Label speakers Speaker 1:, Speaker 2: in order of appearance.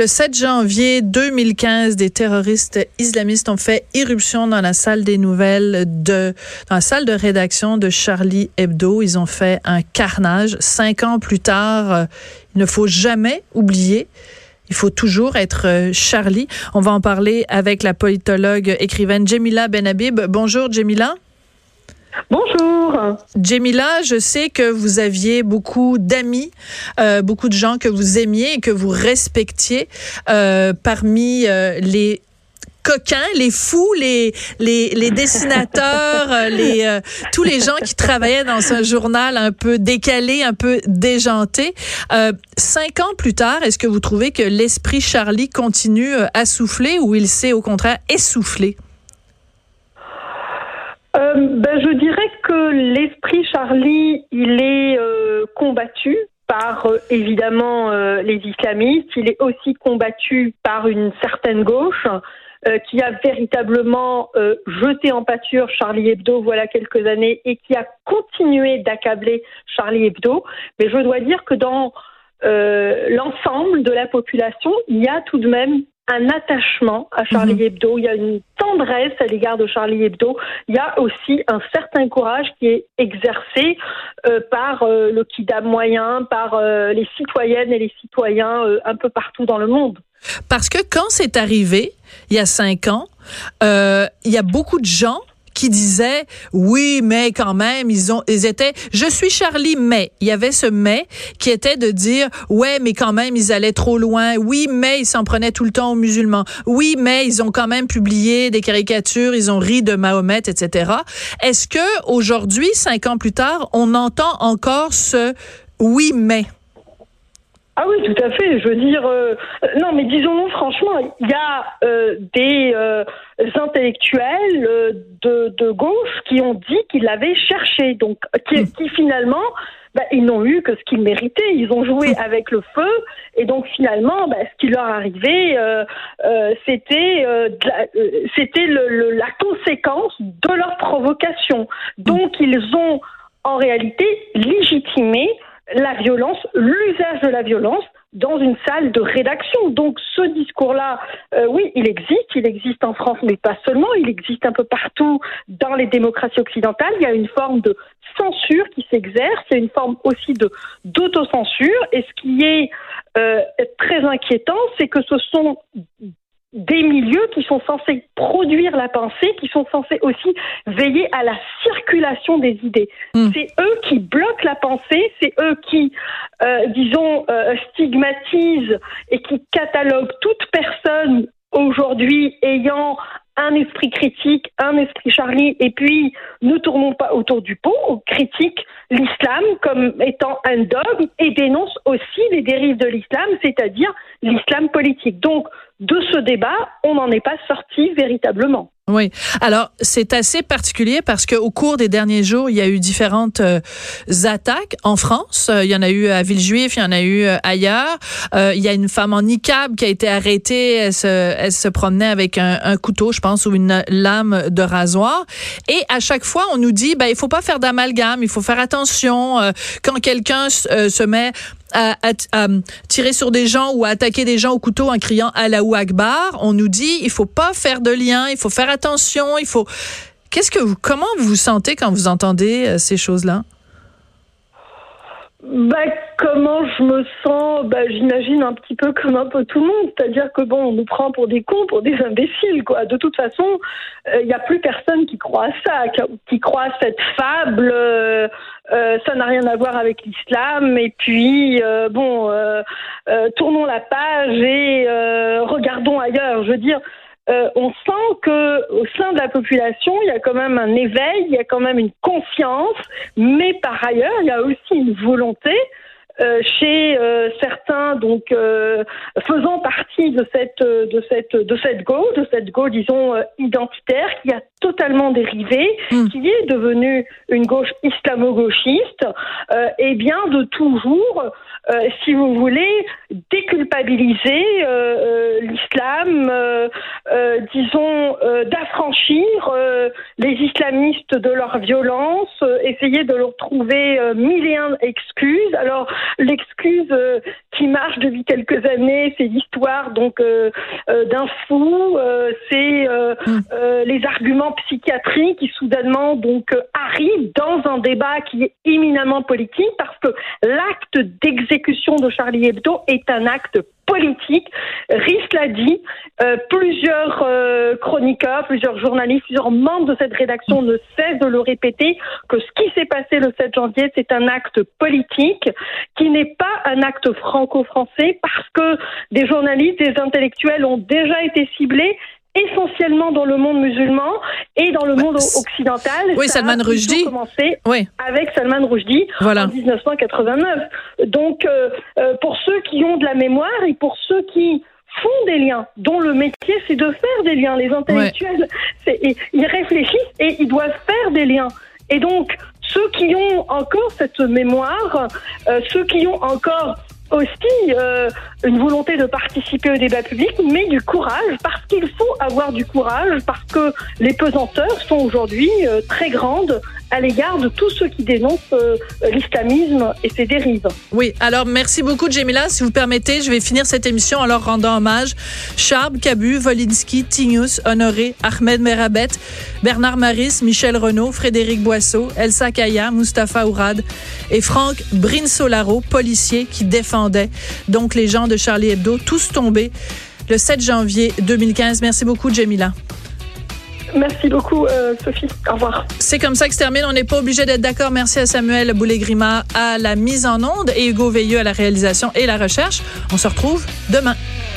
Speaker 1: Le 7 janvier 2015, des terroristes islamistes ont fait irruption dans la salle des nouvelles de, dans la salle de rédaction de Charlie Hebdo. Ils ont fait un carnage. Cinq ans plus tard, euh, il ne faut jamais oublier. Il faut toujours être euh, Charlie. On va en parler avec la politologue écrivaine Jemila Benhabib. Bonjour, Jemila.
Speaker 2: Bonjour.
Speaker 1: Jemila, je sais que vous aviez beaucoup d'amis, euh, beaucoup de gens que vous aimiez et que vous respectiez euh, parmi euh, les coquins, les fous, les les, dessinateurs, tous les gens qui travaillaient dans un journal un peu décalé, un peu déjanté. cinq ans plus tard, est-ce que vous trouvez que l'esprit Charlie continue à souffler ou il s'est au contraire essoufflé?
Speaker 2: Euh, ben, Je dirais que l'esprit Charlie, il est euh, combattu par euh, évidemment les islamistes, il est aussi combattu par une certaine gauche qui a véritablement jeté en pâture Charlie Hebdo voilà quelques années et qui a continué d'accabler Charlie Hebdo. Mais je dois dire que dans l'ensemble de la population, il y a tout de même un attachement à Charlie mhm. Hebdo, il y a une tendresse à l'égard de Charlie Hebdo, il y a aussi un certain courage qui est exercé euh, par euh, le Kidam moyen, par euh, les citoyennes et les citoyens un peu partout dans le monde.
Speaker 1: Parce que quand c'est arrivé, il y a cinq ans, il y a beaucoup de gens qui disait oui, mais quand même, ils ont, ils étaient, je suis Charlie, mais il y avait ce mais qui était de dire ouais, mais quand même, ils allaient trop loin. Oui, mais ils s'en prenaient tout le temps aux musulmans. Oui, mais ils ont quand même publié des caricatures, ils ont ri de Mahomet, etc. Est-ce que aujourd'hui, cinq ans plus tard, on entend encore ce oui, mais?
Speaker 2: Ah oui, tout à fait. Je veux dire, euh, non, mais disons-nous franchement, il y a euh, des euh, intellectuels de, gauche qui ont dit qu'ils l'avaient cherché, donc qui, hmm. finalement, bah, ils n'ont eu que ce qu'ils méritaient. Ils ont joué hmm. avec le feu, et donc finalement, bah, ce qui leur arrivait, c'était c'était la conséquence de leur provocation. Donc ils ont en réalité légitimé la violence, l'usage de la violence dans une salle de rédaction. Donc ce discours-là, euh, oui, il existe, il existe en France, mais pas seulement, il existe un peu partout dans les démocraties occidentales. Il y a une forme de censure qui s'exerce, et une forme aussi de d'autocensure. Et ce qui est euh, très inquiétant, c'est que ce sont des milieux qui sont censés produire la pensée, qui sont censés aussi veiller à la circulation des idées. Hmm. C'est eux qui bloquent la pensée, c'est eux qui, euh, disons, euh, stigmatisent et qui cataloguent toute personne aujourd'hui ayant un esprit critique, un esprit Charlie, et puis ne tournons pas autour du pot, on critique l'islam comme étant un dogme et dénonce aussi les dérives de l'islam, c'est-à-dire l'islam politique. Donc, de ce débat, on n'en est pas sorti véritablement.
Speaker 1: Oui. Alors, c'est assez particulier parce qu'au cours des derniers jours, il y a eu différentes euh, attaques en France. Euh, il y en a eu à Villejuif, il y en a eu euh, ailleurs. il y a une femme en niqab qui a été arrêtée. Elle se, promenait avec un, un, couteau, je pense, ou une lame de rasoir. Et à chaque fois, on nous dit, ben, il faut pas faire d'amalgame, il faut faire attention quand quelqu'un se met à, tirer sur des gens ou à attaquer des gens au couteau en criant Allahu Akbar, on nous dit il faut pas faire de lien, il faut faire attention, il faut. Qu'est-ce que vous, comment vous vous sentez quand vous entendez euh, ces choses-là?
Speaker 2: Bah, comment je me sens? Bah, J'imagine un petit peu comme un peu tout le monde. C'est-à-dire que bon, on nous prend pour des cons, pour des imbéciles. quoi. De toute façon, il euh, n'y a plus personne qui croit à ça, qui, croit à cette fable. Euh, euh, ça n'a rien à voir avec l'islam. Et puis, bon, tournons la page et regardons ailleurs. Je veux dire, euh, on sent que au sein de la population, il y a quand même un éveil, il y a quand même une conscience, mais par ailleurs, il y a aussi une volonté euh, chez euh, certains donc faisant partie de cette de cette de cette go de cette go disons identitaire qui a totalement dérivé hmm. qui est devenue une gauche islamo-gauchiste et bien de toujours si vous voulez déculpabiliser l'islam euh, disons, euh, d'affranchir euh, les islamistes de leur violence, essayer de leur trouver mille et un excuses. Alors, l'excuse qui marche depuis quelques années, c'est l'histoire donc d'un fou, c'est mm. les arguments psychiatriques qui soudainement donc arrivent dans un débat qui est éminemment politique parce que l'acte d'exécution de Charlie Hebdo est un acte politique. Riss l'a dit, euh, plusieurs euh, chroniqueurs, plusieurs journalistes, plusieurs membres de cette rédaction ne cessent de le répéter, que ce qui s'est passé le 7 janvier, c'est un acte politique qui n'est pas un acte franco-français parce que des journalistes, des intellectuels ont déjà été ciblés essentiellement dans le monde musulman et dans le monde occidental.
Speaker 1: Oui, Salman Rushdie.
Speaker 2: commencé oui. avec Salman Rushdie en 1989. Donc, euh, euh, pour ceux qui ont de la mémoire et pour ceux qui font des liens, dont le métier c'est de faire des liens, les intellectuels, ils réfléchissent et ils doivent faire des liens. Et donc, ceux qui ont encore cette mémoire, euh, ceux qui ont encore aussi euh, une volonté de participer au débat public, mais du courage, parce qu'il faut avoir du courage, parce que les pesanteurs sont aujourd'hui euh, très grandes à l'égard de tous ceux qui dénoncent euh, l'islamisme et ses dérives.
Speaker 1: Oui, alors merci beaucoup, Jemila. Si vous permettez, je vais finir cette émission en leur rendant hommage. Charb, Cabu, Volinsky, Tignous, Honoré, Ahmed Merabet, Bernard Maris, Michel Renaud, Frédéric Boisseau, Elsa Kaya, Mustapha Ourad et Franck Brinsolaro, policier qui défendait donc les gens de Charlie Hebdo, tous tombés le 7 janvier 2015. Merci beaucoup, Jemila.
Speaker 2: Merci beaucoup, euh, Sophie. Au revoir.
Speaker 1: C'est comme ça que se termine. On n'est pas obligé d'être d'accord. Merci à Samuel Boulet-Grima à la mise en onde et Hugo Veilleux à la réalisation et la recherche. On se retrouve demain.